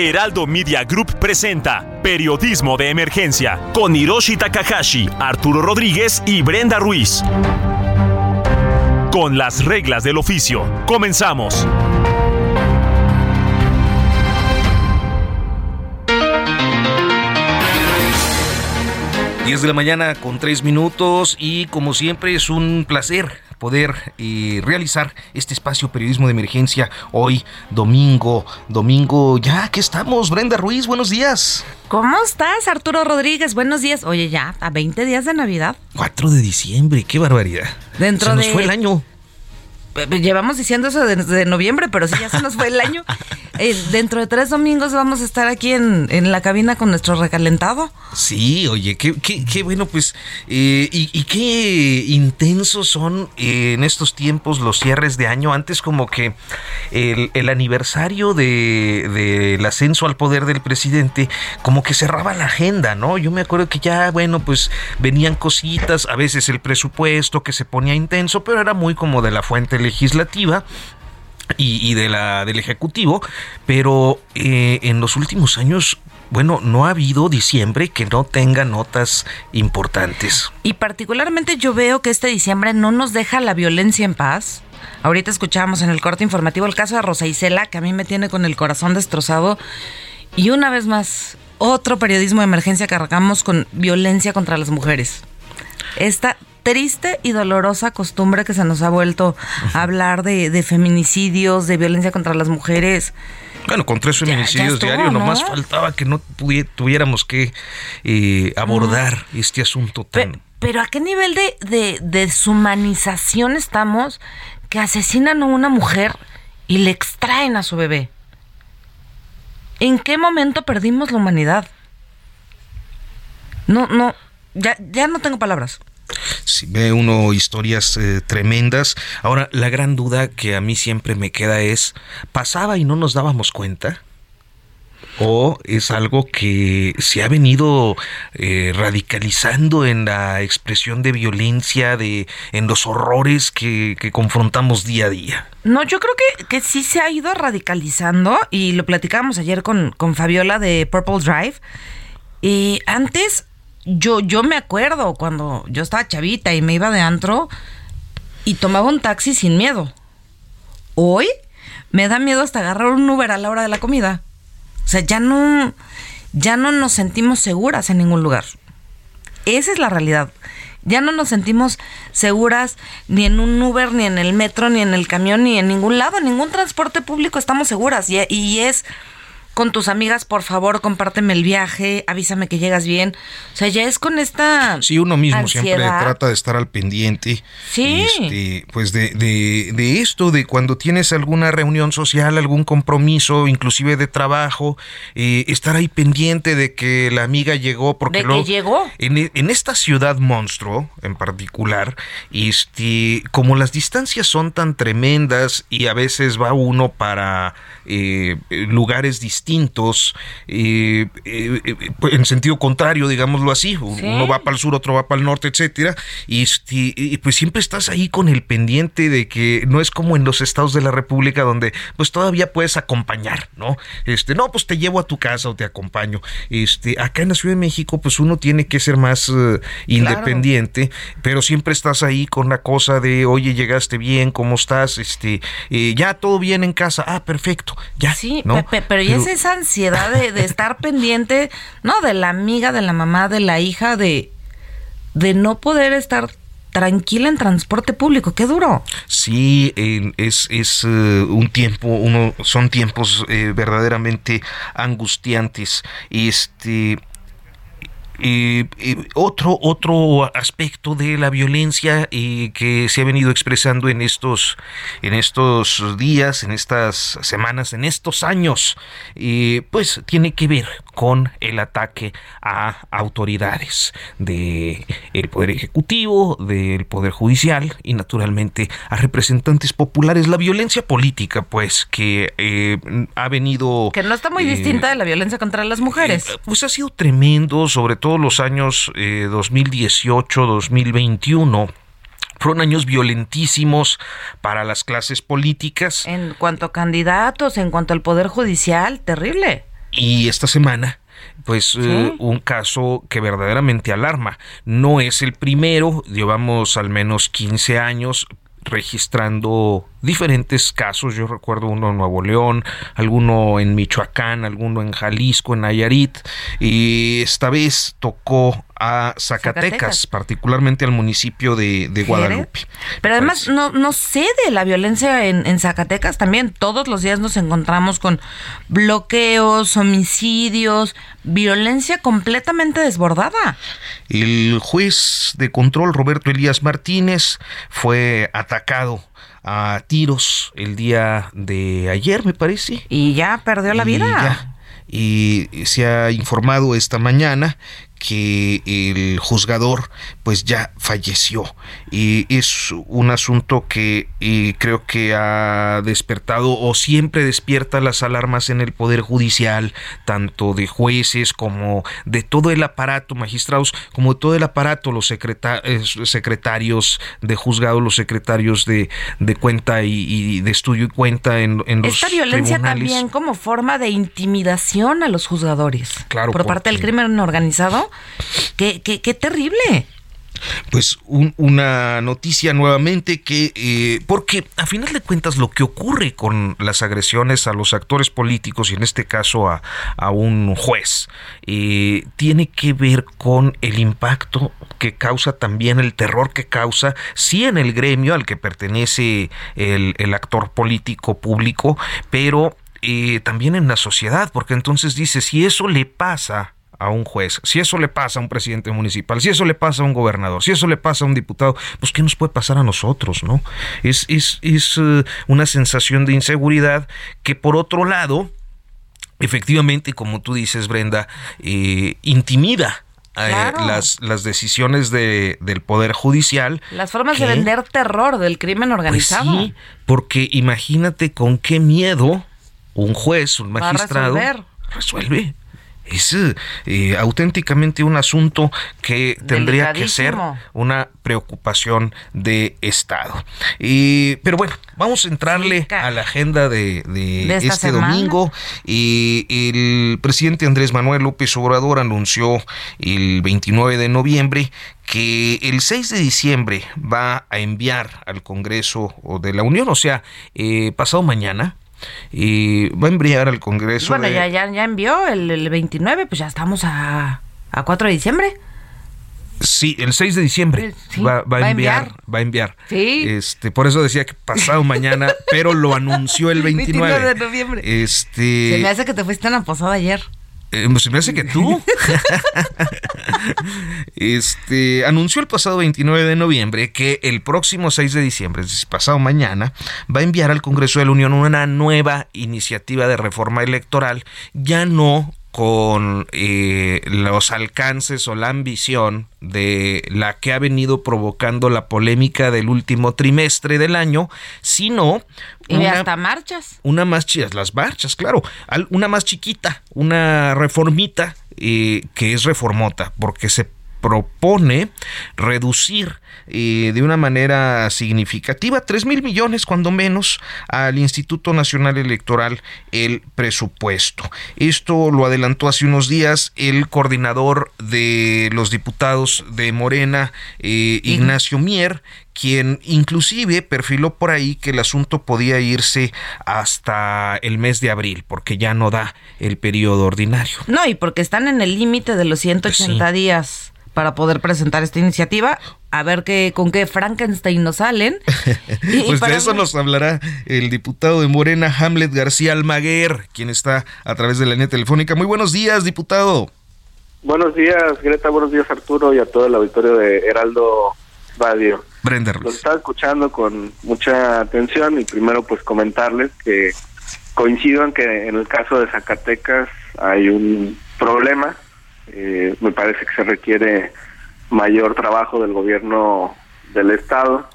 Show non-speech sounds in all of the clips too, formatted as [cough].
Heraldo Media Group presenta Periodismo de Emergencia con Hiroshi Takahashi, Arturo Rodríguez y Brenda Ruiz. Con las reglas del oficio. Comenzamos. 10 de la mañana con 3 minutos y como siempre es un placer poder eh, realizar este espacio periodismo de emergencia hoy domingo, domingo ya que estamos, Brenda Ruiz, buenos días. ¿Cómo estás, Arturo Rodríguez? Buenos días. Oye, ya, a 20 días de Navidad. 4 de diciembre, qué barbaridad. Dentro Se nos de- fue el año. Llevamos diciendo eso desde noviembre, pero sí ya se nos fue el año. [laughs] Eh, dentro de tres domingos vamos a estar aquí en, en la cabina con nuestro recalentado. Sí, oye, qué, qué, qué bueno, pues, eh, y, y qué intensos son eh, en estos tiempos los cierres de año. Antes como que el, el aniversario de- del ascenso al poder del presidente, como que cerraba la agenda, ¿no? Yo me acuerdo que ya, bueno, pues venían cositas, a veces el presupuesto que se ponía intenso, pero era muy como de la fuente legislativa y, de la del ejecutivo, pero eh, en los últimos años, bueno, no ha habido diciembre que no tenga notas importantes. Y particularmente yo veo que este diciembre no nos deja la violencia en paz. Ahorita escuchábamos en el corte informativo el caso de Rosa Isela, que a mí me tiene con el corazón destrozado. Y una vez más, otro periodismo de emergencia arrancamos con violencia contra las mujeres. Esta triste y dolorosa costumbre que se nos ha vuelto a hablar de, de feminicidios, de violencia contra las mujeres. Bueno, con tres feminicidios diarios, ¿no? nomás faltaba que no tuviéramos que eh, abordar este asunto tan... pero ¿a qué nivel de, de deshumanización estamos que asesinan a una mujer y le extraen a su bebé? ¿En qué momento perdimos la humanidad? No, no, ya, ya no tengo palabras. Sí, ve uno historias eh, tremendas. Ahora, la gran duda que a mí siempre me queda es, ¿pasaba y no nos dábamos cuenta? ¿O es algo que se ha venido eh, radicalizando en la expresión de violencia, de, en los horrores que, que confrontamos día a día? No, yo creo que, que sí se ha ido radicalizando y lo platicábamos ayer con, con Fabiola de Purple Drive. Y antes, yo, yo me acuerdo cuando yo estaba chavita y me iba de antro y tomaba un taxi sin miedo. Hoy me da miedo hasta agarrar un Uber a la hora de la comida. O sea, ya no, ya no nos sentimos seguras en ningún lugar. Esa es la realidad. Ya no nos sentimos seguras ni en un Uber, ni en el metro, ni en el camión, ni en ningún lado, en ningún transporte público estamos seguras. Y, y es con tus amigas, por favor, compárteme el viaje, avísame que llegas bien. O sea, ya es con esta. Sí, uno mismo siempre trata de estar al pendiente. Sí. este, pues de, de, de esto, de cuando tienes alguna reunión social, algún compromiso, inclusive de trabajo, eh, estar ahí pendiente de que la amiga llegó, porque De que luego- llegó. En, e- en esta ciudad monstruo, en particular, este, como las distancias son tan tremendas y a veces va uno para eh, lugares distintos, eh, eh, eh, en sentido contrario, digámoslo así, uno va para el sur, otro va para el norte, etcétera, y, este, y pues siempre estás ahí con el pendiente de que no es como en los estados de la República donde pues todavía puedes acompañar, ¿no? Este, no, pues te llevo a tu casa o te acompaño. Este, acá en la Ciudad de México, pues uno tiene que ser más eh, independiente, pero siempre estás ahí con la cosa de, oye, llegaste bien, ¿cómo estás? Este, eh, ya todo bien en casa, ah, perfecto, ya. Sí, ¿no? pe- pe- pero, ya esa ansiedad de, estar pendiente, ¿no? De la amiga, de la mamá, de la hija, de, de no poder estar tranquila en transporte público. Qué duro. Sí, es, es eh, un tiempo, uno, son tiempos eh, verdaderamente angustiantes. Este, otro, otro aspecto de la violencia que se ha venido expresando en estos, en estos días, en estas semanas, en estos años, pues tiene que ver con el ataque a autoridades del el Poder Ejecutivo, del Poder Judicial y naturalmente a representantes populares. La violencia política, pues, que eh, ha venido... Que no está muy distinta de la violencia contra las mujeres. Eh, pues ha sido tremendo, sobre todo los años 2018, eh, 2021 fueron años violentísimos para las clases políticas. En cuanto a candidatos, en cuanto al Poder Judicial, terrible. Y esta semana pues eh, un caso que verdaderamente alarma. No es el primero, llevamos al menos 15 años registrando diferentes casos. Yo recuerdo uno en Nuevo León, alguno en Michoacán, alguno en Jalisco, en Nayarit. Y esta vez tocó a Zacatecas, particularmente al municipio de, Guadalupe. Pero además no, no cede la violencia en, en, Zacatecas también. Todos los días nos encontramos con bloqueos, homicidios, violencia completamente desbordada. El juez de control, Roberto Elías Martínez, fue atacado a tiros el día de ayer, me parece. Y ya perdió la vida. y se ha informado esta mañana que el juzgador pues ya falleció. Y es un asunto que creo que ha despertado o siempre despierta las alarmas en el poder judicial tanto de jueces como de todo el aparato magistrados como de todo el aparato los eh, secretarios de juzgado los secretarios de, cuenta y, de estudio y cuenta en, en los esta violencia también como forma de intimidación a los juzgadores claro por parte del crimen organizado Qué, qué, qué terrible. Pues una noticia nuevamente que eh, porque a final de cuentas lo que ocurre con las agresiones a los actores políticos y en este caso a, un juez eh, tiene que ver con el impacto que causa también el terror que causa sí en el gremio al que pertenece el, el actor político público pero eh, también en la sociedad porque entonces dice si eso le pasa a un juez, si eso le pasa a un presidente municipal, si eso le pasa a un gobernador, si eso le pasa a un diputado, pues ¿qué nos puede pasar a nosotros, no? Es, es, es eh, una sensación de inseguridad que por otro lado, efectivamente, como tú dices, Brenda, eh, intimida eh, las, las decisiones de, del Poder Judicial. Las formas de vender terror del crimen pues organizado. sí, porque imagínate con qué miedo un juez, un magistrado, resuelve es eh, auténticamente un asunto que tendría que ser una preocupación de Estado. pero bueno, vamos a entrarle a la agenda de, este domingo. y el presidente Andrés Manuel López Obrador anunció el 29 de noviembre que el 6 de diciembre va a enviar al Congreso de la Unión, o sea, eh, pasado mañana, y va a enviar al Congreso. Bueno, ya, ya, ya envió el, 29, pues ya estamos a, a 4 de diciembre. Sí, el 6 de diciembre va, a enviar, va a enviar. Sí. Este, por eso decía que pasado mañana, [laughs] pero lo anunció el 29. 29 de noviembre. Este, Se me hace que te fuiste a la posada ayer. Eh, pues me hace que tú. este anunció el pasado 29 de noviembre que el próximo 6 de diciembre, es decir, pasado mañana, va a enviar al Congreso de la Unión una nueva iniciativa de reforma electoral, ya no con eh, los alcances o la ambición de la que ha venido provocando la polémica del último trimestre del año, sino y hasta marchas. Una más las marchas, claro, una más chiquita, una reformita eh, que es reformota, porque se propone reducir eh, de una manera significativa, 3 mil millones cuando menos, al Instituto Nacional Electoral el presupuesto. Esto lo adelantó hace unos días el coordinador de los diputados de Morena, eh, Ignacio Mier, quien inclusive perfiló por ahí que el asunto podía irse hasta el mes de abril, porque ya no da el periodo ordinario. No, y porque están en el límite de los 180 días para poder presentar esta iniciativa. A ver qué, con qué Frankenstein nos salen. [laughs] pues de eso nos hablará el diputado de Morena, Hamlet García Almaguer, quien está a través de la línea telefónica. Muy buenos días, diputado. Buenos días, Greta. Buenos días, Arturo, y a todo el auditorio de Heraldo Radio. Brenda Los Ruiz. estaba escuchando con mucha atención y primero pues comentarles que coincido en que en el caso de Zacatecas hay un problema. Eh, me parece que se requiere mayor trabajo del gobierno del Estado.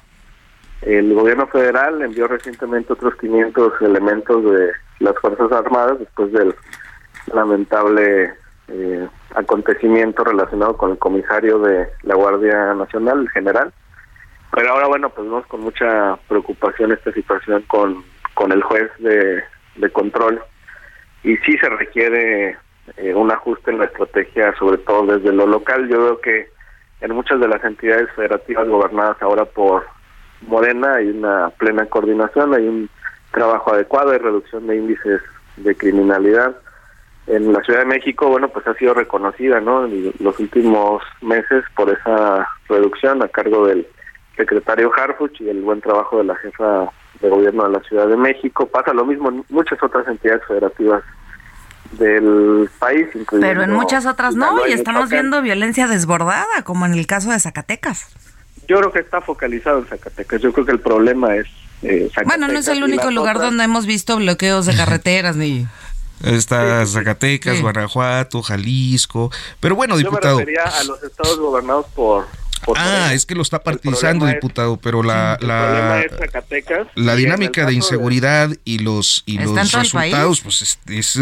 El gobierno federal envió recientemente otros 500 elementos de las Fuerzas Armadas después del lamentable eh, acontecimiento relacionado con el comisario de la Guardia Nacional, el general. Pero ahora, bueno, pues vemos con mucha preocupación esta situación con, con el juez de, de control y sí se requiere eh, un ajuste en la estrategia, sobre todo desde lo local. Yo veo que en muchas de las entidades federativas gobernadas ahora por Morena hay una plena coordinación, hay un trabajo adecuado, hay reducción de índices de criminalidad. En la Ciudad de México, bueno, pues ha sido reconocida, ¿no? En los últimos meses por esa reducción a cargo del secretario Harfuch y el buen trabajo de la jefa de gobierno de la Ciudad de México. Pasa lo mismo en muchas otras entidades federativas del país, Pero en muchas otras no, y estamos viendo violencia desbordada, como en el caso de Zacatecas. Yo creo que está focalizado en Zacatecas. Yo creo que el problema es eh, Zacatecas. Bueno, no es el único lugar otras- donde hemos visto bloqueos de [laughs] carreteras ni... Está Zacatecas, Sí. Guanajuato, Jalisco. Pero bueno, Yo me diputado. refería a los estados gobernados por... por Ah, es que lo está partizando, es- diputado, pero la, El la, Zacatecas. la dinámica el de inseguridad y los y los resultados pues es, es,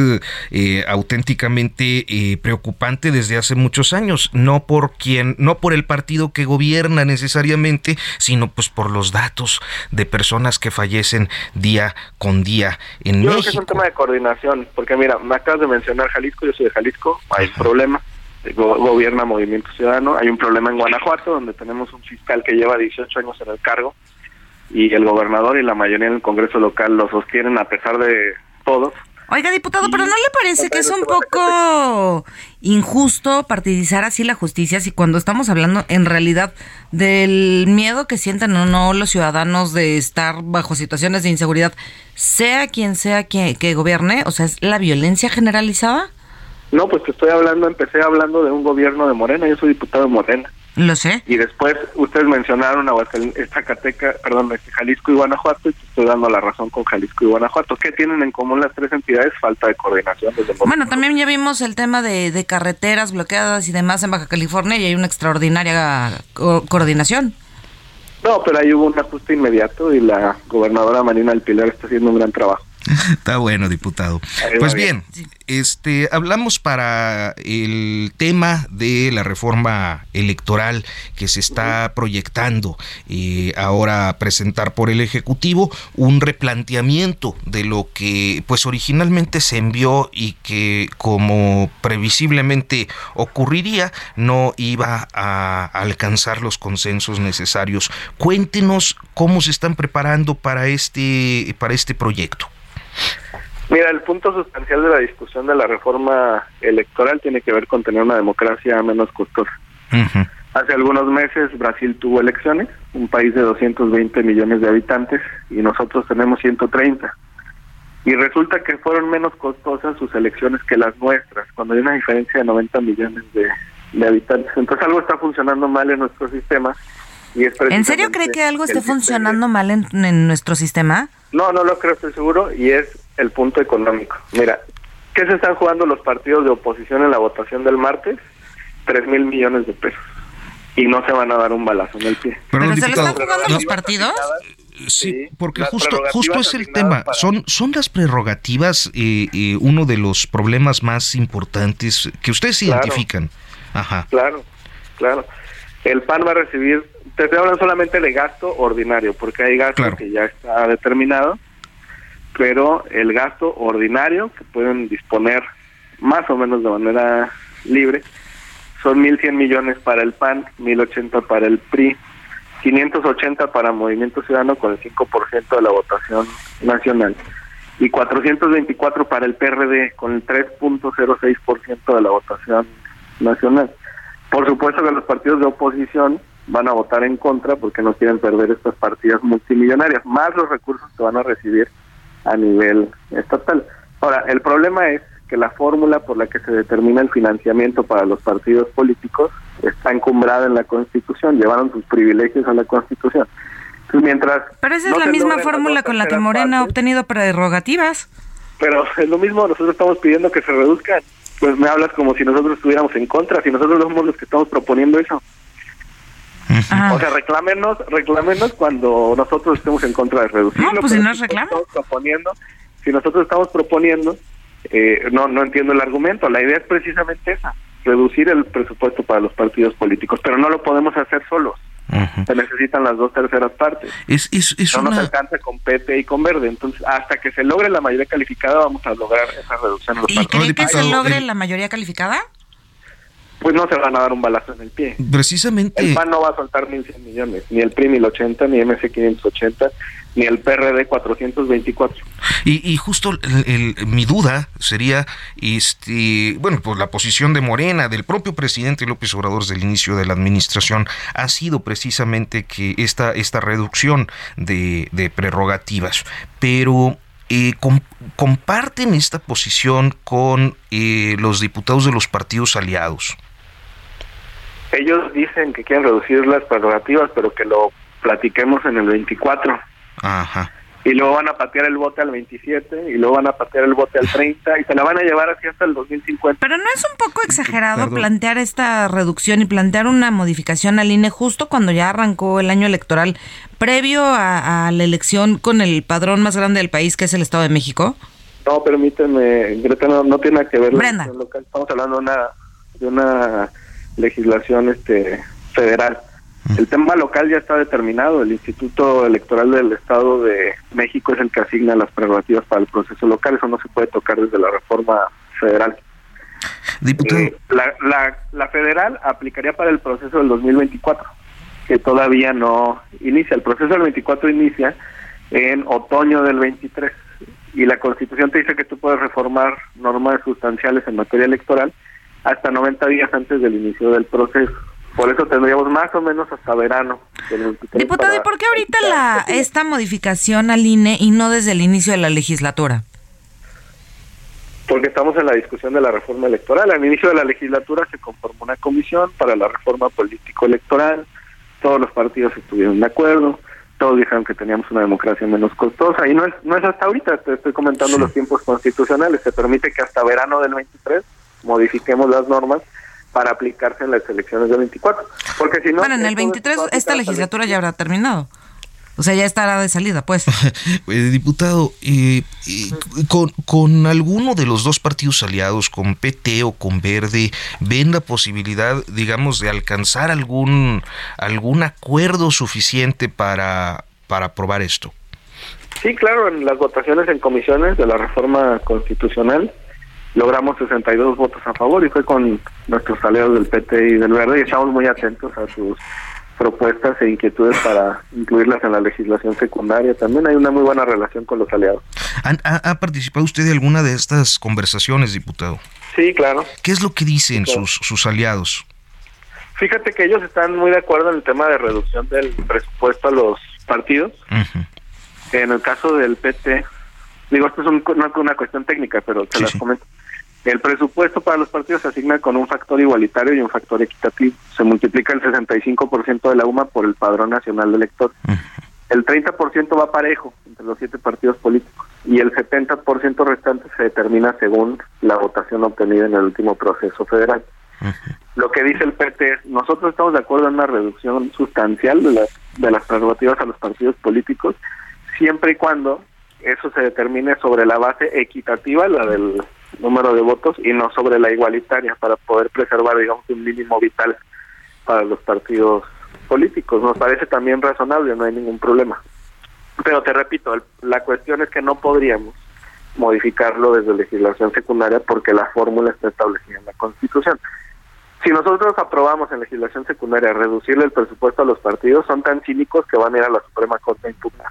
eh, auténticamente eh, preocupante desde hace muchos años. No por quien no por el partido que gobierna necesariamente sino pues por los datos de personas que fallecen día con día en Yo creo que es un tema de coordinación, porque mira, me acabas de mencionar Jalisco, yo soy de Jalisco, hay un problema, Go- gobierna Movimiento Ciudadano, hay un problema en Guanajuato, donde tenemos un fiscal que lleva 18 años en el cargo, y el gobernador y la mayoría en el Congreso local lo sostienen a pesar de todo. Oiga, diputado, pero ¿no le parece que es un poco injusto partidizar así la justicia si cuando estamos hablando en realidad del miedo que sienten o no los ciudadanos de estar bajo situaciones de inseguridad, sea quien sea que, que gobierne, o sea, es la violencia generalizada? No, pues te estoy hablando, empecé hablando de un gobierno de Morena, yo soy diputado de Morena. Lo sé. Y después ustedes mencionaron Aguascal- Zacatecas, perdón, este, Jalisco y Guanajuato, y te estoy dando la razón con Jalisco y Guanajuato. ¿Qué tienen en común las tres entidades? Falta de coordinación desde el Bueno, también ya vimos el tema de, de carreteras bloqueadas y demás en Baja California y hay una extraordinaria co- coordinación. No, pero ahí hubo un ajuste inmediato y la gobernadora Marina del Pilar está haciendo un gran trabajo. [laughs] Está bueno, diputado. Pues bien. bien, este hablamos para el tema de la reforma electoral que se está proyectando eh, ahora a presentar por el ejecutivo un replanteamiento de lo que pues originalmente se envió y que como previsiblemente ocurriría no iba a alcanzar los consensos necesarios. Cuéntenos cómo se están preparando para este para este proyecto. Mira, el punto sustancial de la discusión de la reforma electoral tiene que ver con tener una democracia menos costosa. Hace algunos meses Brasil tuvo elecciones, un país de 220 millones de habitantes, y nosotros tenemos 130. Y resulta que fueron menos costosas sus elecciones que las nuestras, cuando hay una diferencia de 90 millones de, de habitantes. Entonces algo está funcionando mal en nuestro sistema. Y es ¿En serio cree que algo sistema- funcionando mal en, en nuestro sistema? No, no lo creo, estoy seguro, y es el punto económico. Mira, ¿qué se están jugando los partidos de oposición en la votación del martes? Tres mil millones de pesos. Y no se van a dar un balazo en el pie. Perdón, ¿Pero se lo diputado. están jugando los partidos? Sí, porque justo, justo es el tema. para- Son, son las prerrogativas eh, eh, uno de los problemas más importantes que ustedes Claro. identifican. Ajá. Claro, claro. El PAN va a recibir, te estoy hablando solamente de gasto ordinario, porque hay gasto Claro. que ya está determinado, pero el gasto ordinario que pueden disponer más o menos de manera libre son 1.100 millones para el PAN, 1.080 para el PRI, 580 para Movimiento Ciudadano con el 5% de la votación nacional y 424 para el PRD con el 3.06% de la votación nacional. Por supuesto que los partidos de oposición van a votar en contra porque no quieren perder estas partidas multimillonarias, más los recursos que van a recibir a nivel estatal. Ahora, el problema es que la fórmula por la que se determina el financiamiento para los partidos políticos está encumbrada en la Constitución, llevaron sus privilegios a la Constitución. mientras Pero esa es la misma fórmula con la que Morena ha obtenido prerrogativas. Pero es lo mismo, nosotros estamos pidiendo que se reduzcan. Pues me hablas como si nosotros estuviéramos en contra, si nosotros somos los que estamos proponiendo eso. O sea, reclámenos, reclámenos cuando nosotros estemos en contra de reducirlo. No, pues si no reclamo. proponiendo, si nosotros estamos proponiendo, eh, no, no entiendo el argumento. La idea es precisamente esa, reducir el presupuesto para los partidos políticos, pero no lo podemos hacer solos. Se necesitan las dos terceras partes. Es, no nos alcanza con PT y con Verde. Entonces, hasta que se logre la mayoría calificada, vamos a lograr esa reducción. De los ¿Y cree que se logre la mayoría calificada? Pues no se van a dar un balazo en el pie. Precisamente. El PAN no va a soltar 1.100 millones, ni el PRI 1080, ni MC 580, ni el PRD 424. Y, y justo mi duda sería, este, bueno, pues la posición de Morena, del propio presidente López Obrador desde el inicio de la administración, ha sido precisamente que esta, esta reducción de, de prerrogativas. Pero eh, comparten esta posición con eh, los diputados de los partidos aliados ellos dicen que quieren reducir las prerrogativas, pero que lo platiquemos en el 24. Ajá. Y luego van a patear el bote al 27, y luego van a patear el bote al 30, y se la van a llevar así hasta el 2050. Pero no es un poco exagerado plantear esta reducción y plantear una modificación al INE justo cuando ya arrancó el año electoral, previo a, la elección con el padrón más grande del país, que es el Estado de México? No, permíteme, Greta, no, tiene nada que ver Brenda. local. Estamos hablando de una, de una legislación este federal. El tema local ya está determinado. El Instituto Electoral del Estado de México es el que asigna las prerrogativas para el proceso local. Eso no se puede tocar desde la reforma federal. Eh, la, la, la federal aplicaría para el proceso del 2024, que todavía no inicia. El proceso del 24 inicia en otoño del 23 y la Constitución te dice que tú puedes reformar normas sustanciales en materia electoral hasta 90 días antes del inicio del proceso. Por eso tendríamos más o menos hasta verano. Diputado, ¿y por qué ahorita la esta modificación al INE y no desde el inicio de la legislatura? Porque estamos en la discusión de la reforma electoral. Al inicio de la legislatura se conformó una comisión para la reforma político-electoral. Todos los partidos estuvieron de acuerdo. Todos dijeron que teníamos una democracia menos costosa. Y no es, no es hasta ahorita, te estoy comentando los tiempos constitucionales. Se permite que hasta verano del 23 modifiquemos las normas para aplicarse en las elecciones del 24. Porque si no... Bueno, en el 23 esta legislatura ya habrá terminado. O sea, ya estará de salida, pues. [laughs] diputado, eh, con, con alguno de los dos partidos aliados, con PT o con Verde, ¿ven la posibilidad, digamos, de alcanzar algún, algún acuerdo suficiente para, para aprobar esto? Sí, claro, en las votaciones en comisiones de la reforma constitucional logramos 62 votos a favor y fue con nuestros aliados del PT y del Verde y estamos muy atentos a sus propuestas e inquietudes para incluirlas en la legislación secundaria. También hay una muy buena relación con los aliados. ¿Ha, participado usted de alguna de estas conversaciones, diputado? Sí, claro. ¿Qué es lo que dicen sus, sus aliados? Fíjate que ellos están muy de acuerdo en el tema de reducción del presupuesto a los partidos. En el caso del PT, digo, esto es una cuestión técnica, pero te las comento. El presupuesto para los partidos se asigna con un factor igualitario y un factor equitativo. Se multiplica el 65% de la UMA por el padrón nacional de electores. El 30% va parejo entre los siete partidos políticos y el 70% restante se determina según la votación obtenida en el último proceso federal. Lo que dice el PT es, nosotros estamos de acuerdo en una reducción sustancial de las, de las prerrogativas a los partidos políticos, siempre y cuando eso se determine sobre la base equitativa, la del número de votos y no sobre la igualitaria para poder preservar, digamos, un mínimo vital para los partidos políticos. Nos parece también razonable, no hay ningún problema. Pero te repito, la cuestión es que no podríamos modificarlo desde legislación secundaria porque la fórmula está establecida en la Constitución. Si nosotros aprobamos en legislación secundaria reducirle el presupuesto a los partidos, son tan cínicos que van a ir a la Suprema Corte a impugnar.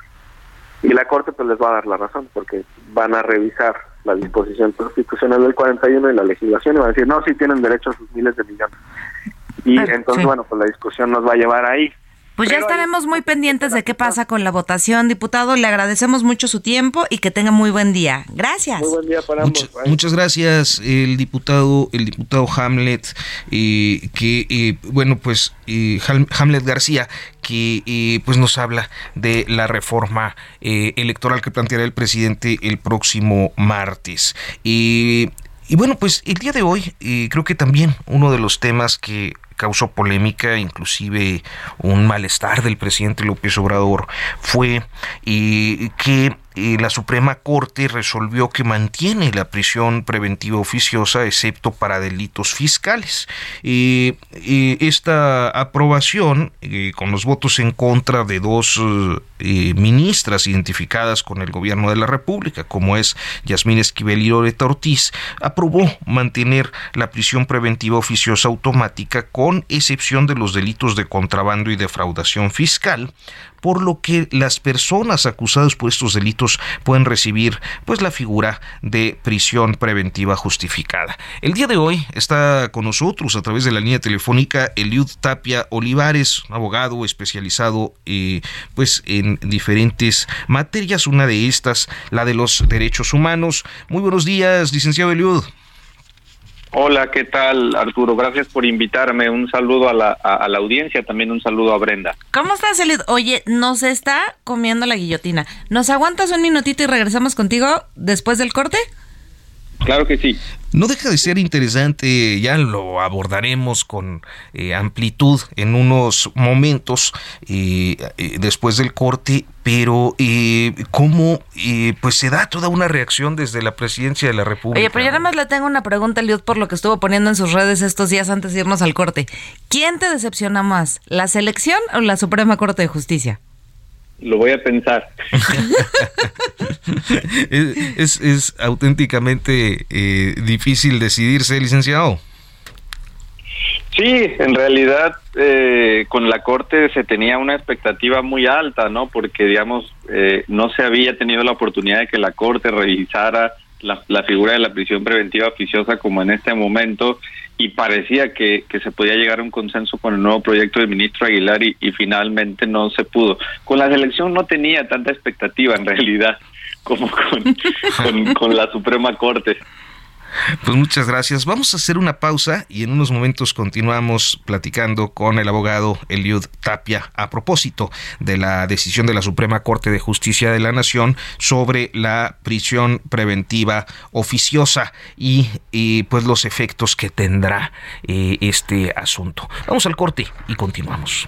Y la Corte pues les va a dar la razón porque van a revisar la disposición constitucional del 41 y la legislación y van a decir, no, sí tienen derecho a sus miles de millones. Y entonces, bueno, pues la discusión nos va a llevar ahí. Pues ya estaremos muy pendientes de qué pasa con la votación, diputado. Le agradecemos mucho su tiempo y que tenga muy buen día. Gracias. Muy buen día para Muchas, muchas gracias, el diputado, el diputado Hamlet, eh, que eh, bueno, pues eh, Hamlet García, que eh, pues nos habla de la reforma eh, electoral que planteará el presidente el próximo martes. y bueno, pues el día de hoy eh, creo que también uno de los temas que causó polémica, inclusive un malestar del presidente López Obrador, fue que la Suprema Corte resolvió que mantiene la prisión preventiva oficiosa excepto para delitos fiscales. esta aprobación, eh, con los votos en contra de dos eh, ministras identificadas con el gobierno de la República, como es Yasmín Esquivel y Loreta Ortiz, aprobó mantener la prisión preventiva oficiosa automática con excepción de los delitos de contrabando y defraudación fiscal, por lo que las personas acusadas por estos delitos pueden recibir pues la figura de prisión preventiva justificada. El día de hoy está con nosotros a través de la línea telefónica Eliud Tapia Olivares, abogado especializado eh, pues en diferentes materias, una de estas la de los derechos humanos. Muy buenos días, licenciado Eliud. Hola, ¿qué tal Arturo? Gracias por invitarme. Un saludo a la, a, la audiencia, también un saludo a Brenda. ¿Cómo estás, Elid? Oye, nos está comiendo la guillotina. ¿Nos aguantas un minutito y regresamos contigo después del corte? Claro que sí. No deja de ser interesante, ya lo abordaremos con eh, amplitud en unos momentos eh, eh, después del corte, pero cómo pues se da toda una reacción desde la presidencia de la República. Oye, pero yo nada más le tengo una pregunta, Liud, por lo que estuvo poniendo en sus redes estos días antes de irnos al corte. ¿Quién te decepciona más, la selección o la Suprema Corte de Justicia? Lo voy a pensar. [laughs] es, es, auténticamente eh, difícil decidirse, licenciado. Sí, en realidad eh, con la Corte se tenía una expectativa muy alta, ¿no? Porque, digamos, eh, no se había tenido la oportunidad de que la Corte revisara la, la, figura de la prisión preventiva oficiosa como en este momento y parecía que, que, se podía llegar a un consenso con el nuevo proyecto del ministro Aguilar y, y finalmente no se pudo. Con la selección no tenía tanta expectativa en realidad como con, [laughs] con la Suprema Corte. Pues muchas gracias. Vamos a hacer una pausa y en unos momentos continuamos platicando con el abogado Eliud Tapia a propósito de la decisión de la Suprema Corte de Justicia de la Nación sobre la prisión preventiva oficiosa y, pues los efectos que tendrá eh, este asunto. Vamos al corte y continuamos.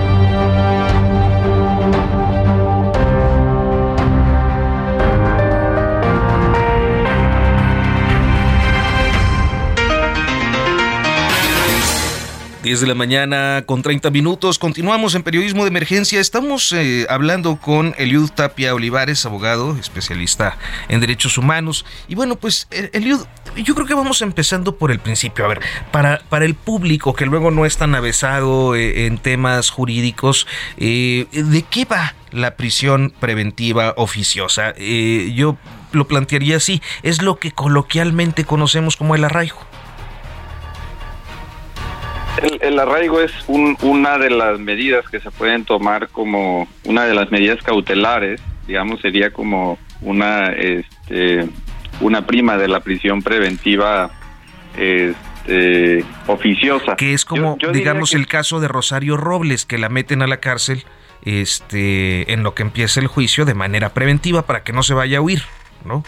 De la mañana con 30 minutos. Continuamos en periodismo de emergencia. Estamos eh, hablando con Eliud Tapia Olivares, abogado, especialista en derechos humanos. Y bueno, pues eh, Eliud, yo creo que vamos empezando por el principio. A ver, para, para el público que luego no es tan avesado eh, en temas jurídicos, ¿de qué va la prisión preventiva oficiosa? yo lo plantearía así, es lo que coloquialmente conocemos como el arraigo. El, arraigo es una de las medidas que se pueden tomar como una de las medidas cautelares, digamos, sería como una, este, una prima de la prisión preventiva este, oficiosa. Que es como, digamos, el caso de Rosario Robles, que la meten a la cárcel este, en lo que empieza el juicio de manera preventiva para que no se vaya a huir, ¿no?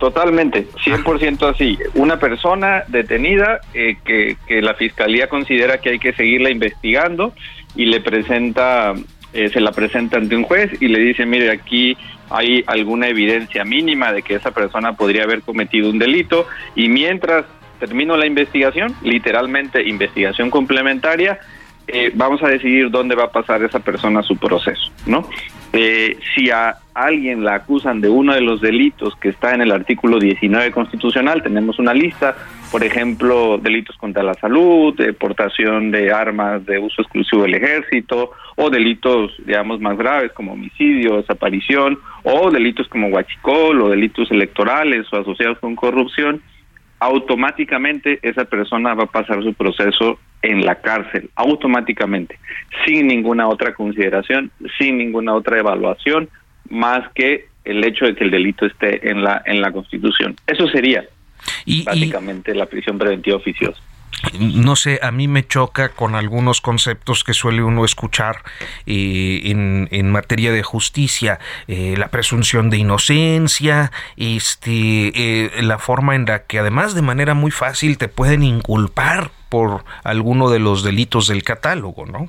Totalmente, 100% así. Una persona detenida eh, que, que, la fiscalía considera que hay que seguirla investigando y le presenta, eh, se la presenta ante un juez y le dice, mire, aquí hay alguna evidencia mínima de que esa persona podría haber cometido un delito y mientras termino la investigación, literalmente investigación complementaria, eh, vamos a decidir dónde va a pasar esa persona su proceso, ¿no? Eh, si a alguien la acusan de uno de los delitos que está en el artículo 19 constitucional, tenemos una lista, por ejemplo, delitos contra la salud, deportación de armas de uso exclusivo del ejército, o delitos, digamos, más graves como homicidio, desaparición, o delitos como huachicol, o delitos electorales o asociados con corrupción, automáticamente esa persona va a pasar su proceso en la cárcel, automáticamente, sin ninguna otra consideración, sin ninguna otra evaluación, más que el hecho de que el delito esté en la en la Constitución. Eso sería básicamente la prisión preventiva oficiosa no sé, a mí me choca con algunos conceptos que suele uno escuchar eh, en, materia de justicia, eh, la presunción de inocencia, este, eh, la forma en la que además de manera muy fácil te pueden inculpar por alguno de los delitos del catálogo, ¿no?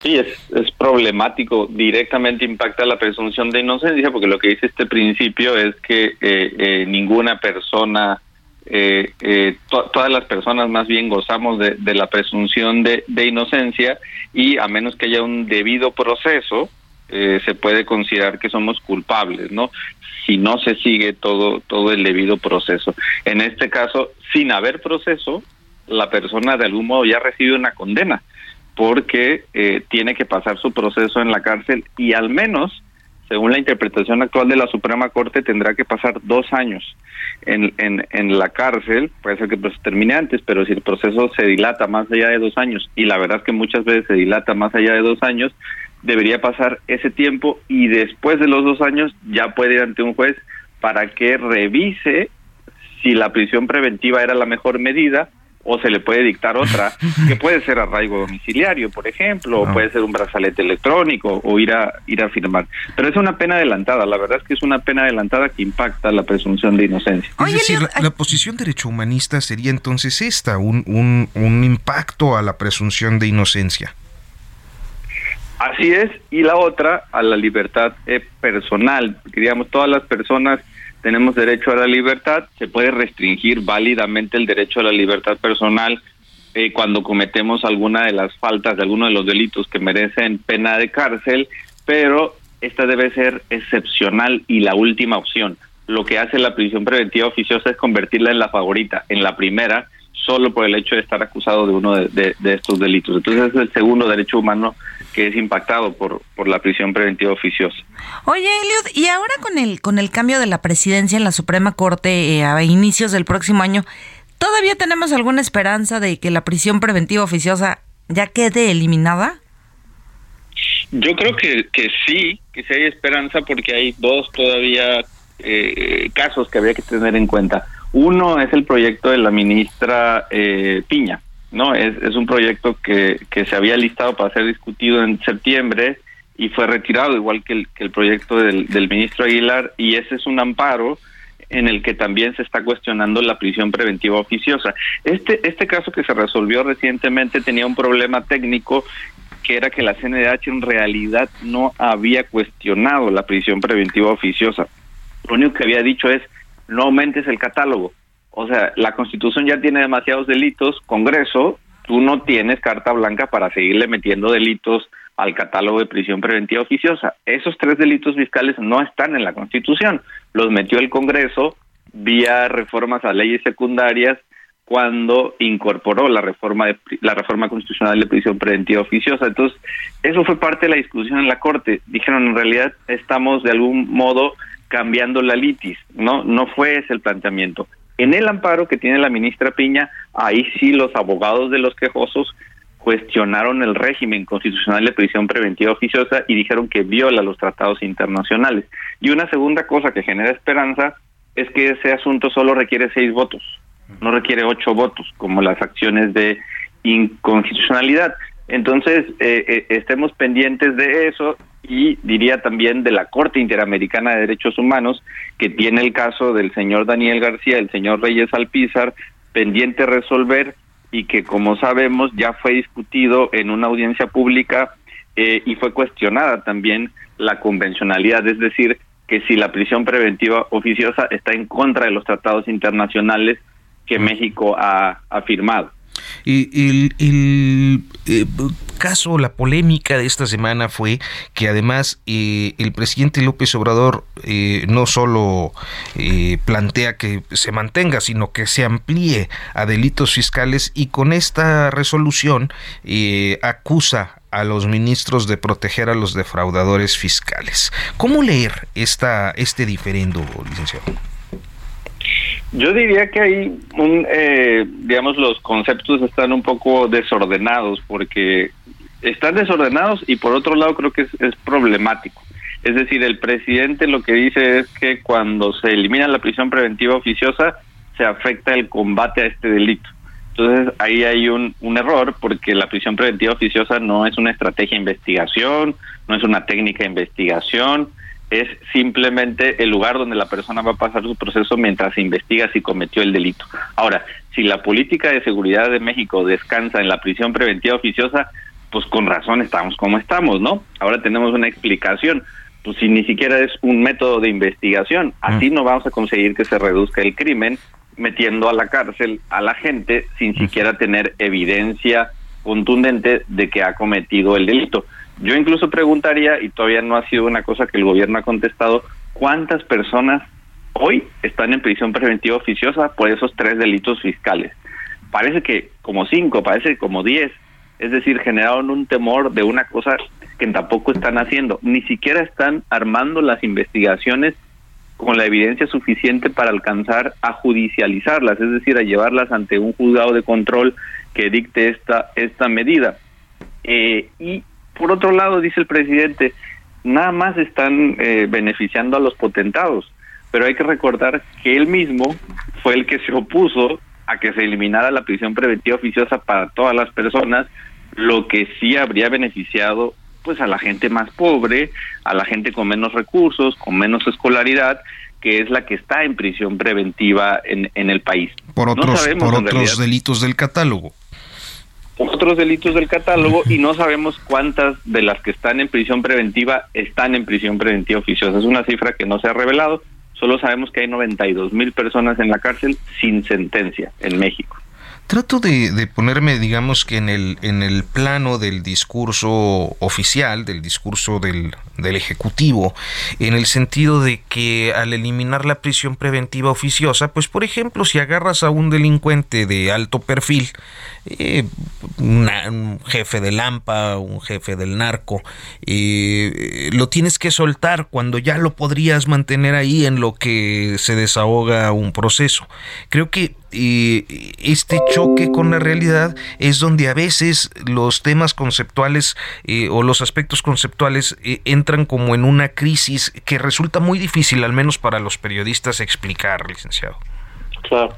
Sí, es, es problemático, directamente impacta la presunción de inocencia, porque lo que dice este principio es que eh, eh, ninguna persona, eh, eh, to todas las personas más bien gozamos de, de la presunción de, de, inocencia y a menos que haya un debido proceso, eh, se puede considerar que somos culpables, ¿no? Si no se sigue todo, todo el debido proceso. En este caso, sin haber proceso, la persona de algún modo ya recibe una condena porque eh, tiene que pasar su proceso en la cárcel y al menos, según la interpretación actual de la Suprema Corte, tendrá que pasar dos años en, en, en la cárcel, puede ser que pues, termine antes, pero si el proceso se dilata más allá de dos años, y la verdad es que muchas veces se dilata más allá de dos años, debería pasar ese tiempo y después de los dos años ya puede ir ante un juez para que revise si la prisión preventiva era la mejor medida o se le puede dictar otra, que puede ser arraigo domiciliario, por ejemplo, o ah. puede ser un brazalete electrónico o ir a ir a firmar. Pero es una pena adelantada, la verdad es que es una pena adelantada que impacta la presunción de inocencia. Es decir, la, posición derecho humanista sería entonces esta, un, un, un impacto a la presunción de inocencia. Así es, y la otra a la libertad eh, personal, digamos, todas las personas tenemos derecho a la libertad, se puede restringir válidamente el derecho a la libertad personal eh, cuando cometemos alguna de las faltas de alguno de los delitos que merecen pena de cárcel, pero esta debe ser excepcional y la última opción. Lo que hace la prisión preventiva oficiosa es convertirla en la favorita, en la primera, solo por el hecho de estar acusado de uno de, de estos delitos. Entonces es el segundo derecho humano que es impactado por, por la prisión preventiva oficiosa. Oye, Eliud, y ahora con el, con el cambio de la presidencia en la Suprema Corte eh, a inicios del próximo año, ¿todavía tenemos alguna esperanza de que la prisión preventiva oficiosa ya quede eliminada? Yo creo que, que sí, que sí hay esperanza porque hay dos todavía eh, casos que habría que tener en cuenta. Uno es el proyecto de la ministra eh, Piña, no, es, un proyecto que, que se había listado para ser discutido en septiembre y fue retirado, igual que el, que el proyecto del, del ministro Aguilar, y ese es un amparo en el que también se está cuestionando la prisión preventiva oficiosa. Este, este caso que se resolvió recientemente tenía un problema técnico que era que la CNDH en realidad no había cuestionado la prisión preventiva oficiosa. Lo único que había dicho es no aumentes el catálogo. O sea, la Constitución ya tiene demasiados delitos, Congreso, tú no tienes carta blanca para seguirle metiendo delitos al catálogo de prisión preventiva oficiosa. Esos tres delitos fiscales no están en la Constitución, los metió el Congreso vía reformas a leyes secundarias cuando incorporó la reforma de, la reforma constitucional de prisión preventiva oficiosa. Entonces, eso fue parte de la discusión en la Corte. Dijeron, en realidad estamos de algún modo cambiando la litis, ¿no? No fue ese el planteamiento. En el amparo que tiene la ministra Piña, ahí sí los abogados de los quejosos cuestionaron el régimen constitucional de prisión preventiva oficiosa y dijeron que viola los tratados internacionales. Y una segunda cosa que genera esperanza es que ese asunto solo requiere seis votos, no requiere ocho votos, como las acciones de inconstitucionalidad. Entonces, eh, eh, estemos pendientes de eso y diría también de la Corte Interamericana de Derechos Humanos, que tiene el caso del señor Daniel García, el señor Reyes Alpizar, pendiente resolver y que, como sabemos, ya fue discutido en una audiencia pública eh, y fue cuestionada también la convencionalidad, es decir, que si la prisión preventiva oficiosa está en contra de los tratados internacionales que México ha, ha firmado. Y el, eh, caso, la polémica de esta semana fue que además eh, el presidente López Obrador eh, no solo plantea que se mantenga, sino que se amplíe a delitos fiscales y con esta resolución acusa a los ministros de proteger a los defraudadores fiscales. ¿Cómo leer esta, este diferendo, licenciado? Yo diría que hay un, eh, digamos, los conceptos están un poco desordenados porque están desordenados y por otro lado creo que es, problemático. Es decir, el presidente lo que dice es que cuando se elimina la prisión preventiva oficiosa se afecta el combate a este delito. Entonces ahí hay un, un error porque la prisión preventiva oficiosa no es una estrategia de investigación, no es una técnica de investigación, es simplemente el lugar donde la persona va a pasar su proceso mientras se investiga si cometió el delito. Ahora, si la política de seguridad de México descansa en la prisión preventiva oficiosa, pues con razón estamos como estamos, ¿no? Ahora tenemos una explicación. Pues si ni siquiera es un método de investigación, así mm. no vamos a conseguir que se reduzca el crimen metiendo a la cárcel a la gente sin siquiera tener evidencia contundente de que ha cometido el delito. Yo incluso preguntaría, y todavía no ha sido una cosa que el gobierno ha contestado, ¿cuántas personas hoy están en prisión preventiva oficiosa por esos tres delitos fiscales? Parece que como cinco, parece como diez. Es decir, generaron un temor de una cosa que tampoco están haciendo. Ni siquiera están armando las investigaciones con la evidencia suficiente para alcanzar a judicializarlas, es decir, a llevarlas ante un juzgado de control que dicte esta, esta medida. Eh, y por otro lado, dice el presidente, nada más están eh, beneficiando a los potentados, pero hay que recordar que él mismo fue el que se opuso a que se eliminara la prisión preventiva oficiosa para todas las personas, lo que sí habría beneficiado pues a la gente más pobre, a la gente con menos recursos, con menos escolaridad, que es la que está en prisión preventiva en, en el país. Por otros, por otros delitos del catálogo otros delitos del catálogo y no sabemos cuántas de las que están en prisión preventiva están en prisión preventiva oficiosa. Es una cifra que no se ha revelado. Solo sabemos que hay 92 mil personas en la cárcel sin sentencia en México. Trato de, ponerme, digamos que en el, en el plano del discurso oficial, del discurso del, del Ejecutivo, en el sentido de que al eliminar la prisión preventiva oficiosa, pues por ejemplo, si agarras a un delincuente de alto perfil, eh, un jefe de Lampa, un jefe del narco, eh, lo tienes que soltar cuando ya lo podrías mantener ahí en lo que se desahoga un proceso. Creo que eh, este choque con la realidad es donde a veces los temas conceptuales o los aspectos conceptuales entran como en una crisis que resulta muy difícil, al menos para los periodistas, explicar, licenciado. Claro.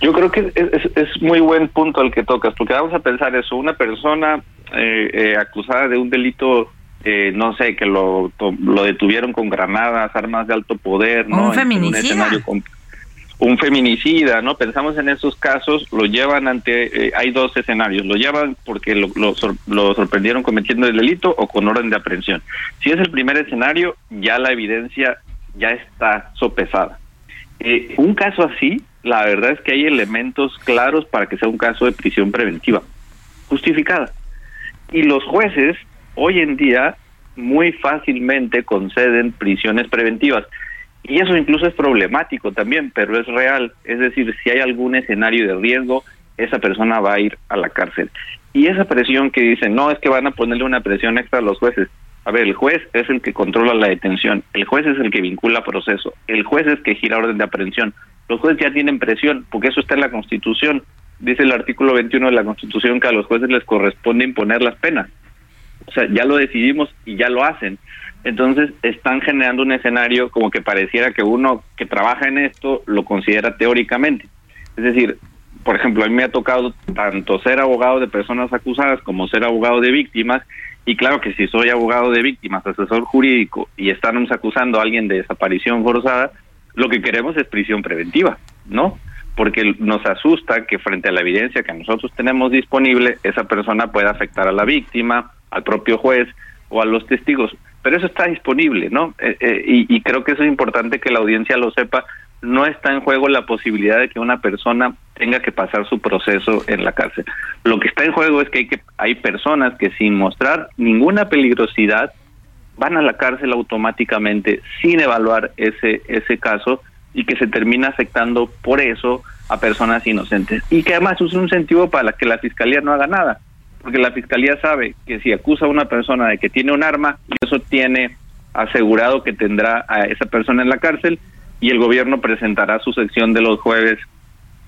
Yo creo que es, es, muy buen punto el que tocas, porque vamos a pensar eso, una persona eh, eh, acusada de un delito, eh, no sé, que lo, lo detuvieron con granadas, armas de alto poder, ¿no? Un feminicida. un feminicida, ¿no? Pensamos en esos casos, lo llevan ante, hay dos escenarios, lo llevan porque lo, lo, lo, sorprendieron cometiendo el delito o con orden de aprehensión. Si es el primer escenario, ya la evidencia ya está sopesada. un caso así la verdad es que hay elementos claros para que sea un caso de prisión preventiva justificada. Y los jueces hoy en día muy fácilmente conceden prisiones preventivas. Y eso incluso es problemático también, pero es real. Es decir, si hay algún escenario de riesgo, esa persona va a ir a la cárcel. Y esa presión que dicen, no, es que van a ponerle una presión extra a los jueces. A ver, el juez es el que controla la detención, el juez es el que vincula proceso, el juez es el que gira orden de aprehensión. Los jueces ya tienen presión, porque eso está en la Constitución. Dice el artículo 21 de la Constitución que a los jueces les corresponde imponer las penas. O sea, ya lo decidimos y ya lo hacen. Entonces están generando un escenario como que pareciera que uno que trabaja en esto lo considera teóricamente. Es decir, por ejemplo, a mí me ha tocado tanto ser abogado de personas acusadas como ser abogado de víctimas y claro que si soy abogado de víctimas, asesor jurídico y estamos acusando a alguien de desaparición forzada, lo que queremos es prisión preventiva, ¿no? Porque nos asusta que frente a la evidencia que nosotros tenemos disponible, esa persona pueda afectar a la víctima, al propio juez o a los testigos. Pero eso está disponible, ¿no? Eh, eh, y, y creo que eso es importante que la audiencia lo sepa. No está en juego la posibilidad de que una persona tenga que pasar su proceso en la cárcel. Lo que está en juego es que hay, que, hay personas que sin mostrar ninguna peligrosidad van a la cárcel automáticamente sin evaluar ese, ese caso y que se termina afectando por eso a personas inocentes. Y que además es un incentivo para que la fiscalía no haga nada, porque la fiscalía sabe que si acusa a una persona de que tiene un arma, eso tiene asegurado que tendrá a esa persona en la cárcel y el gobierno presentará su sección de los jueves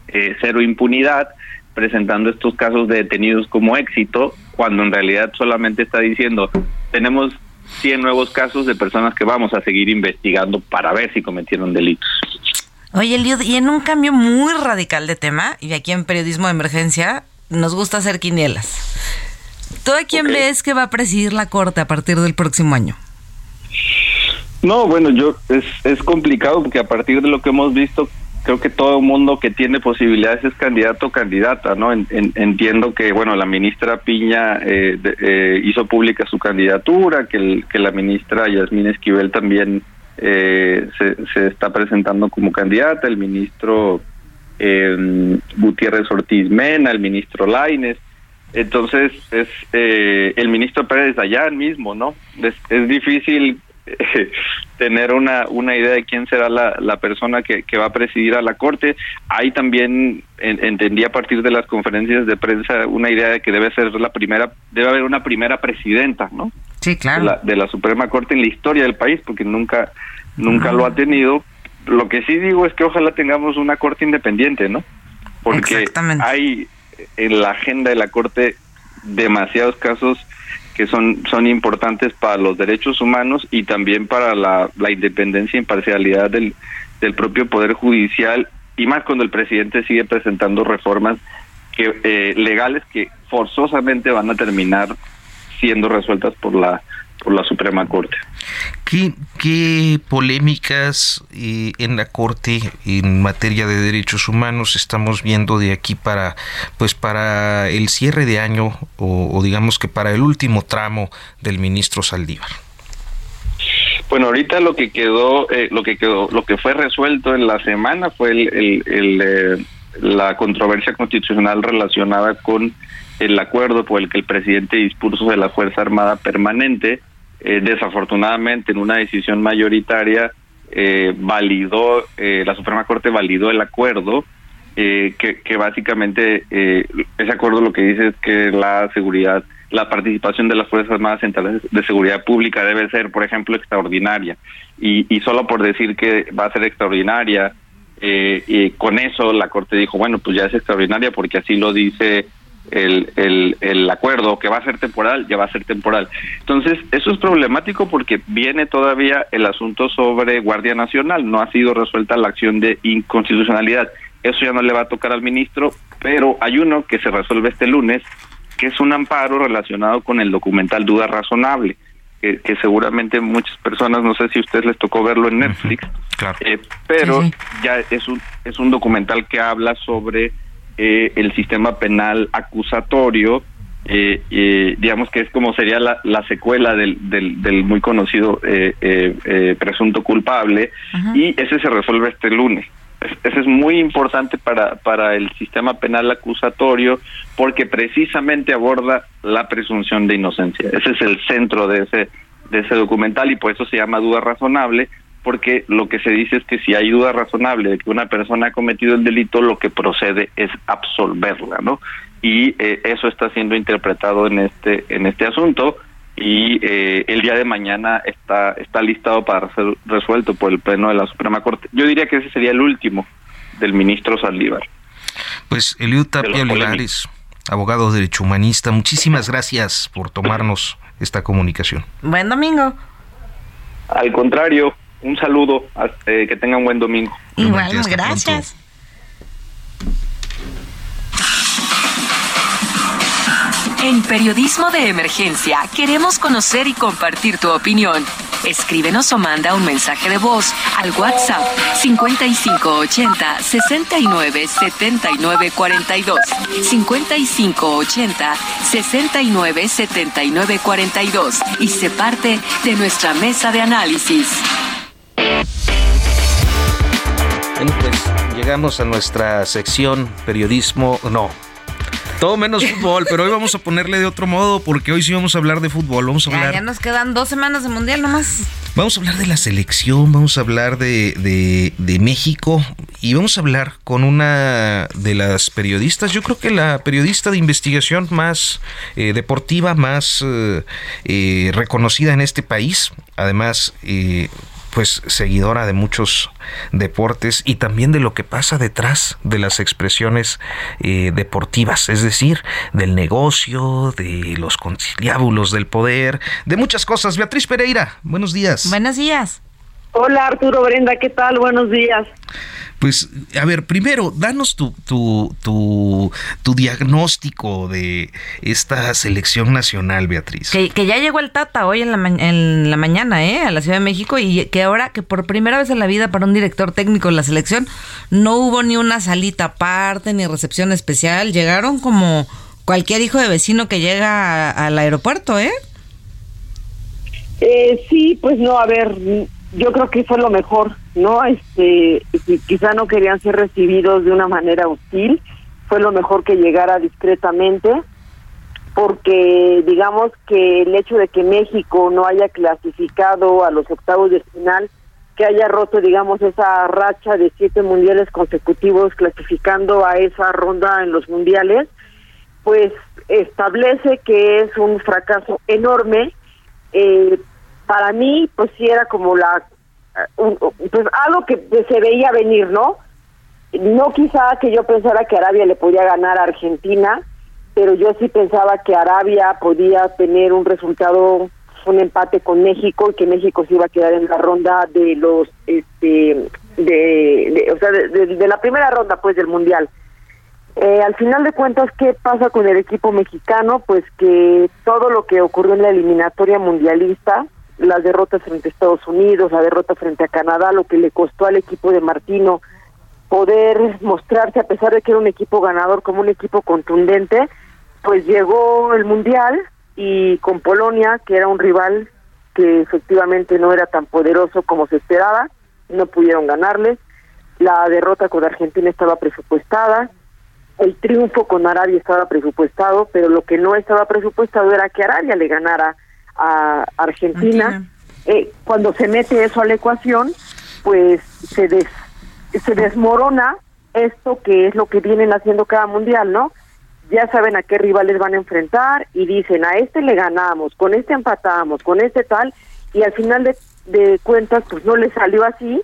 eh, cero impunidad, presentando estos casos de detenidos como éxito, cuando en realidad solamente está diciendo, tenemos 100 nuevos casos de personas que vamos a seguir investigando para ver si cometieron delitos. Oye, Eliud, y en un cambio muy radical de tema, y aquí en Periodismo de Emergencia nos gusta hacer quinielas. ¿Tú a quién ves que va a presidir la Corte a partir del próximo año? No, bueno, yo es, es complicado porque a partir de lo que hemos visto, creo que todo mundo que tiene posibilidades es candidato o candidata, ¿no? entiendo que, bueno, la ministra Piña eh, eh, hizo pública su candidatura, que, el, que la ministra Yasmín Esquivel también eh, se, está presentando como candidata, el ministro Gutiérrez Ortiz Mena, el ministro Laines. Entonces, es el ministro Pérez Dayán mismo, ¿no? Es difícil [laughs] tener una, una idea de quién será la, la persona que, que, va a presidir a la Corte. Hay también, entendí a partir de las conferencias de prensa, una idea de que debe ser la primera, debe haber una primera presidenta, ¿no? Sí, claro. De la, de la Suprema Corte en la historia del país, porque nunca, nunca lo ha tenido. Lo que sí digo es que ojalá tengamos una Corte independiente, ¿no? Porque hay en la agenda de la Corte demasiados casos que son, son importantes para los derechos humanos y también para la, la independencia e imparcialidad del, del propio Poder Judicial y más cuando el presidente sigue presentando reformas que eh, legales que forzosamente van a terminar siendo resueltas por la por la Suprema Corte. ¿Qué, qué polémicas eh, en la Corte en materia de derechos humanos estamos viendo de aquí para pues para el cierre de año o, o digamos que para el último tramo del ministro Saldívar? Bueno, ahorita lo que quedó, eh, lo que quedó, lo que fue resuelto en la semana fue el, el, el eh, la controversia constitucional relacionada con el acuerdo por el que el presidente dispuso de la Fuerza Armada Permanente eh, desafortunadamente en una decisión mayoritaria eh, validó, eh, la Suprema Corte validó el acuerdo, que, que, básicamente ese acuerdo lo que dice es que la seguridad, la participación de las Fuerzas Armadas Centrales de Seguridad Pública debe ser, por ejemplo, extraordinaria. Y, y solo por decir que va a ser extraordinaria, y con eso la Corte dijo, bueno, pues ya es extraordinaria porque así lo dice el, el, el acuerdo que va a ser temporal, ya va a ser temporal. Entonces, eso es problemático porque viene todavía el asunto sobre Guardia Nacional, no ha sido resuelta la acción de inconstitucionalidad. Eso ya no le va a tocar al ministro, pero hay uno que se resuelve este lunes, que es un amparo relacionado con el documental Duda Razonable, que, que seguramente muchas personas, no sé si a ustedes les tocó verlo en Netflix, claro. eh, pero sí, sí. ya es un, es un documental que habla sobre eh, el sistema penal acusatorio, eh, eh, digamos que es como sería la, la secuela del, del, del, muy conocido eh, presunto culpable, Ajá. y ese se resuelve este lunes. Ese es muy importante para, para el sistema penal acusatorio porque precisamente aborda la presunción de inocencia. Ese es el centro de ese, de ese documental y por eso se llama duda razonable, porque lo que se dice es que si hay duda razonable de que una persona ha cometido el delito, lo que procede es absolverla, ¿no? Y eh, eso está siendo interpretado en este en este asunto y eh, el día de mañana está está listado para ser resuelto por el pleno de la Suprema Corte. Yo diría que ese sería el último del ministro Saldívar. Pues Eliud Tapia Olivares, abogado de derecho humanista, muchísimas gracias por tomarnos esta comunicación. Buen domingo. Al contrario, un saludo, eh, que tengan buen domingo. Igual, gracias. En Periodismo de Emergencia queremos conocer y compartir tu opinión. Escríbenos o manda un mensaje de voz al WhatsApp 5580 69 79 42. 5580 69 79 42 y se parte de nuestra mesa de análisis. Bueno, pues llegamos a nuestra sección periodismo, no, todo menos fútbol, pero hoy vamos a ponerle de otro modo porque hoy sí vamos a hablar de fútbol. Vamos a hablar. Ya, nos quedan dos semanas de mundial nomás. Vamos a hablar de la selección, vamos a hablar de, de, México y vamos a hablar con una de las periodistas, yo creo que la periodista de investigación más eh, deportiva, más eh, eh, reconocida en este país. Además, pues seguidora de muchos deportes y también de lo que pasa detrás de las expresiones eh, deportivas, es decir, del negocio, de los conciliábulos del poder, de muchas cosas. Beatriz Pereira, buenos días. Buenos días. Hola Arturo Brenda, ¿qué tal? Buenos días. Pues, a ver, primero, danos tu, tu, tu, tu diagnóstico de esta selección nacional, Beatriz. Que, ya llegó el Tata hoy en la, en la mañana, ¿eh? A la Ciudad de México y que ahora que por primera vez en la vida para un director técnico de la selección no hubo ni una salita aparte ni recepción especial. Llegaron como cualquier hijo de vecino que llega al aeropuerto, ¿eh? ¿eh? Sí, pues no, a ver, yo creo que fue lo mejor, ¿no? Este, quizá no querían ser recibidos de una manera hostil, fue lo mejor que llegara discretamente, porque digamos que el hecho de que México no haya clasificado a los octavos de final, que haya roto, digamos, esa racha de siete mundiales consecutivos clasificando a esa ronda en los mundiales, pues establece que es un fracaso enorme eh, para mí pues sí era como la pues algo que se veía venir, ¿no? No quizá que yo pensara que Arabia le podía ganar a Argentina, pero yo sí pensaba que Arabia podía tener un resultado, un empate con México y que México se iba a quedar en la ronda de los, este, de, o sea, de, la primera ronda pues del mundial. Eh, al final de cuentas, ¿qué pasa con el equipo mexicano? Pues que todo lo que ocurrió en la eliminatoria mundialista, las derrotas frente a Estados Unidos, la derrota frente a Canadá, lo que le costó al equipo de Martino poder mostrarse a pesar de que era un equipo ganador como un equipo contundente, pues llegó el Mundial y con Polonia, que era un rival que efectivamente no era tan poderoso como se esperaba, no pudieron ganarle. La derrota con Argentina estaba presupuestada, el triunfo con Arabia estaba presupuestado, pero lo que no estaba presupuestado era que Arabia le ganara a Argentina. Eh, cuando se mete eso a la ecuación, pues se, se desmorona esto que es lo que vienen haciendo cada mundial, ¿no? Ya saben a qué rivales van a enfrentar y dicen, a este le ganamos, con este empatamos, con este tal, y al final de, de cuentas, pues no le salió así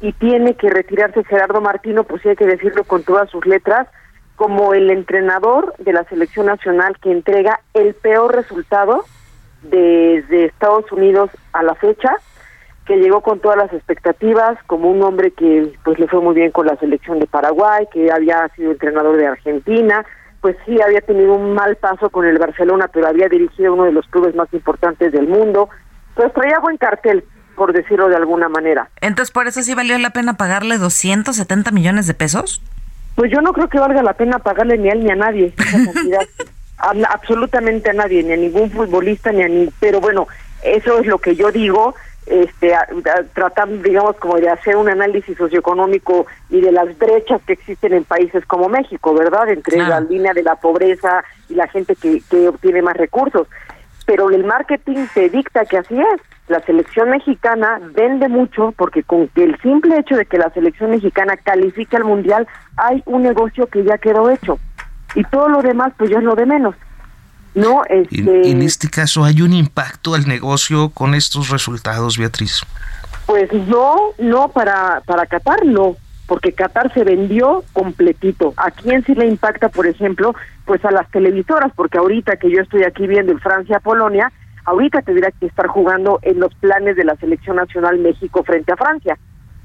y tiene que retirarse Gerardo Martino, pues sí hay que decirlo con todas sus letras, como el entrenador de la selección nacional que entrega el peor resultado desde Estados Unidos a la fecha, que llegó con todas las expectativas, como un hombre que pues le fue muy bien con la selección de Paraguay, que había sido entrenador de Argentina, pues sí había tenido un mal paso con el Barcelona, pero había dirigido uno de los clubes más importantes del mundo, pues traía buen cartel, por decirlo de alguna manera. Entonces, ¿por eso sí valió la pena pagarle 270 millones de pesos? Pues yo no creo que valga la pena pagarle ni a él ni a nadie esa cantidad. [laughs] absolutamente a nadie, ni a ningún futbolista, ni a ni, pero bueno, eso es lo que yo digo, este, tratando, digamos, como de hacer un análisis socioeconómico y de las brechas que existen en países como México, ¿verdad? Entre la línea de la pobreza y la gente que, que obtiene más recursos. Pero el marketing te dicta que así es. la selección mexicana vende mucho porque con el simple hecho de que la selección mexicana califique al mundial hay un negocio que ya quedó hecho y todo lo demás pues ya es lo de menos. No, este, en, este caso hay un impacto al negocio con estos resultados, Beatriz. Pues no, no para para Qatar no, porque Qatar se vendió completito. ¿A quién sí le impacta, por ejemplo? Pues a las televisoras, porque ahorita que yo estoy aquí viendo en Francia, Polonia, ahorita tendría que estar jugando en los planes de la selección nacional México frente a Francia.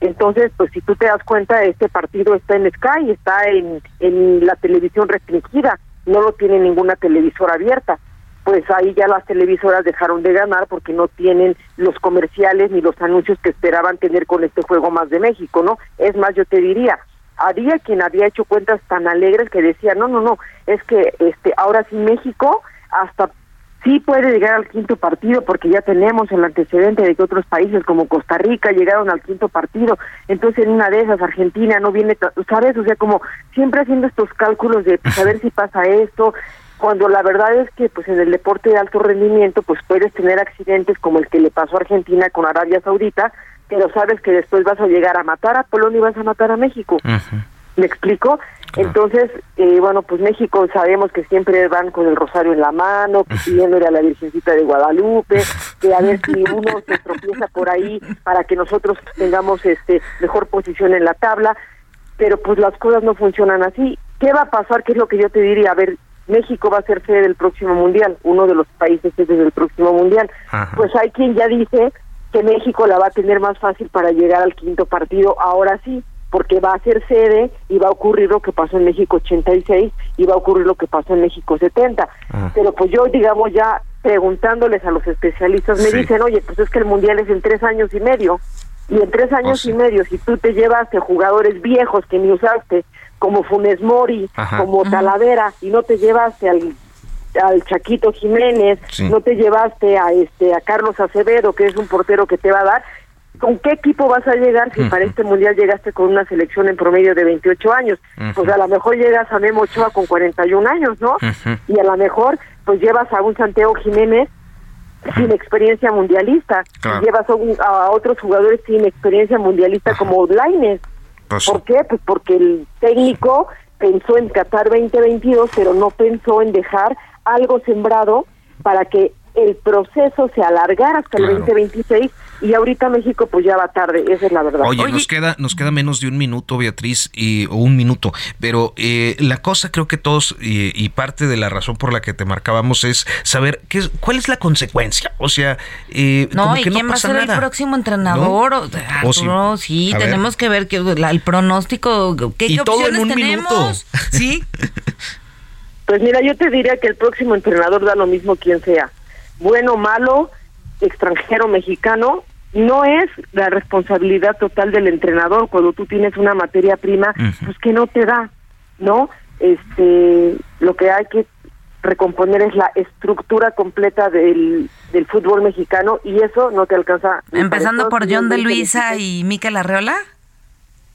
Entonces, pues si tú te das cuenta, este partido está en Sky, está en, en la televisión restringida, no lo tiene ninguna televisora abierta. Pues ahí ya las televisoras dejaron de ganar porque no tienen los comerciales ni los anuncios que esperaban tener con este juego más de México, ¿no? Es más, yo te diría, había quien había hecho cuentas tan alegres que decía, no, no, no, es que este ahora sí México hasta sí puede llegar al quinto partido porque ya tenemos el antecedente de que otros países como Costa Rica llegaron al quinto partido, entonces en una de esas Argentina no viene, ¿sabes? O sea, como siempre haciendo estos cálculos de pues, a ver si pasa esto, cuando la verdad es que pues en el deporte de alto rendimiento pues puedes tener accidentes como el que le pasó a Argentina con Arabia Saudita, pero sabes que después vas a llegar a matar a Polonia y vas a matar a México. ¿Me explico? Entonces, eh, bueno, pues México sabemos que siempre van con el rosario en la mano, [laughs] pidiéndole a la Virgencita de Guadalupe, que a ver si uno [laughs] se tropieza por ahí para que nosotros tengamos este mejor posición en la tabla, pero pues las cosas no funcionan así. ¿Qué va a pasar? ¿Qué es lo que yo te diría? A ver, México va a ser sede del próximo mundial, uno de los países sedes del próximo mundial. Pues hay quien ya dice que México la va a tener más fácil para llegar al quinto partido, ahora sí porque va a ser sede y va a ocurrir lo que pasó en México 86 y va a ocurrir lo que pasó en México 70. Ah. Pero pues yo, digamos, ya preguntándoles a los especialistas, me dicen, oye, pues es que el Mundial es en tres años y medio. Y en tres años oh, y medio, si tú te llevaste jugadores viejos que ni usaste, como Funes Mori, como Talavera, y no te llevaste al al Chaquito Jiménez, no te llevaste a este a Carlos Acevedo, que es un portero que te va a dar, ¿con qué equipo vas a llegar si para este mundial llegaste con una selección en promedio de 28 años? Pues a lo mejor llegas a Memo Ochoa con 41 años, ¿no? Y a lo mejor pues llevas a un Santiago Jiménez sin experiencia mundialista, llevas a, otros jugadores sin experiencia mundialista como Laines. Pues ¿Por qué? Pues porque el técnico pensó en Qatar 2022, pero no pensó en dejar algo sembrado para que el proceso se alargara hasta el 2026 y ahorita México pues ya va tarde, esa es la verdad. Oye, nos queda nos queda menos de un minuto, Beatriz, y, o un minuto, pero eh, la cosa creo que todos y, parte de la razón por la que te marcábamos es saber qué es, cuál es la consecuencia, o sea, eh, no, ¿y quién va a ser el próximo entrenador? ¿No? sí, tenemos que ver que el pronóstico, ¿qué, y todo en un tenemos? [laughs] Sí. pues mira, yo te diría que el próximo entrenador da lo mismo quien sea, bueno, malo, extranjero, mexicano, no es la responsabilidad total del entrenador cuando tú tienes una materia prima pues que no te da no este lo que hay que recomponer es la estructura completa del, del fútbol mexicano y eso no te alcanza empezando por John de Luisa y Miquel Arreola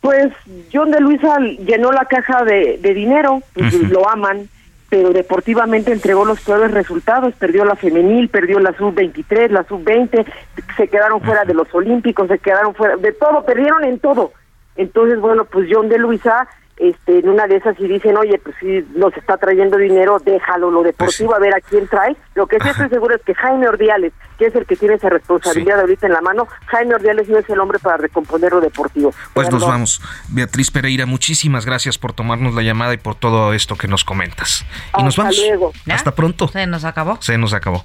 pues John de Luisa llenó la caja de, de dinero pues, lo aman pero deportivamente entregó los peores resultados, perdió la femenil, perdió la sub-23, la sub-20, se quedaron fuera de los olímpicos, se quedaron fuera de todo, perdieron en todo. Entonces, bueno, pues John de Luisa este, en una de esas y dicen, oye, pues si nos está trayendo dinero, déjalo, lo deportivo, a ver a quién trae. Lo que sí estoy seguro es que Jaime Ordiales, que es el que tiene esa responsabilidad ahorita en la mano, Jaime Ordiales no es el hombre para recomponer lo deportivo. Pues nos vamos. Beatriz Pereira, muchísimas gracias por tomarnos la llamada y por todo esto que nos comentas. Y nos vamos. Luego. Hasta pronto. Se nos acabó. Se nos acabó.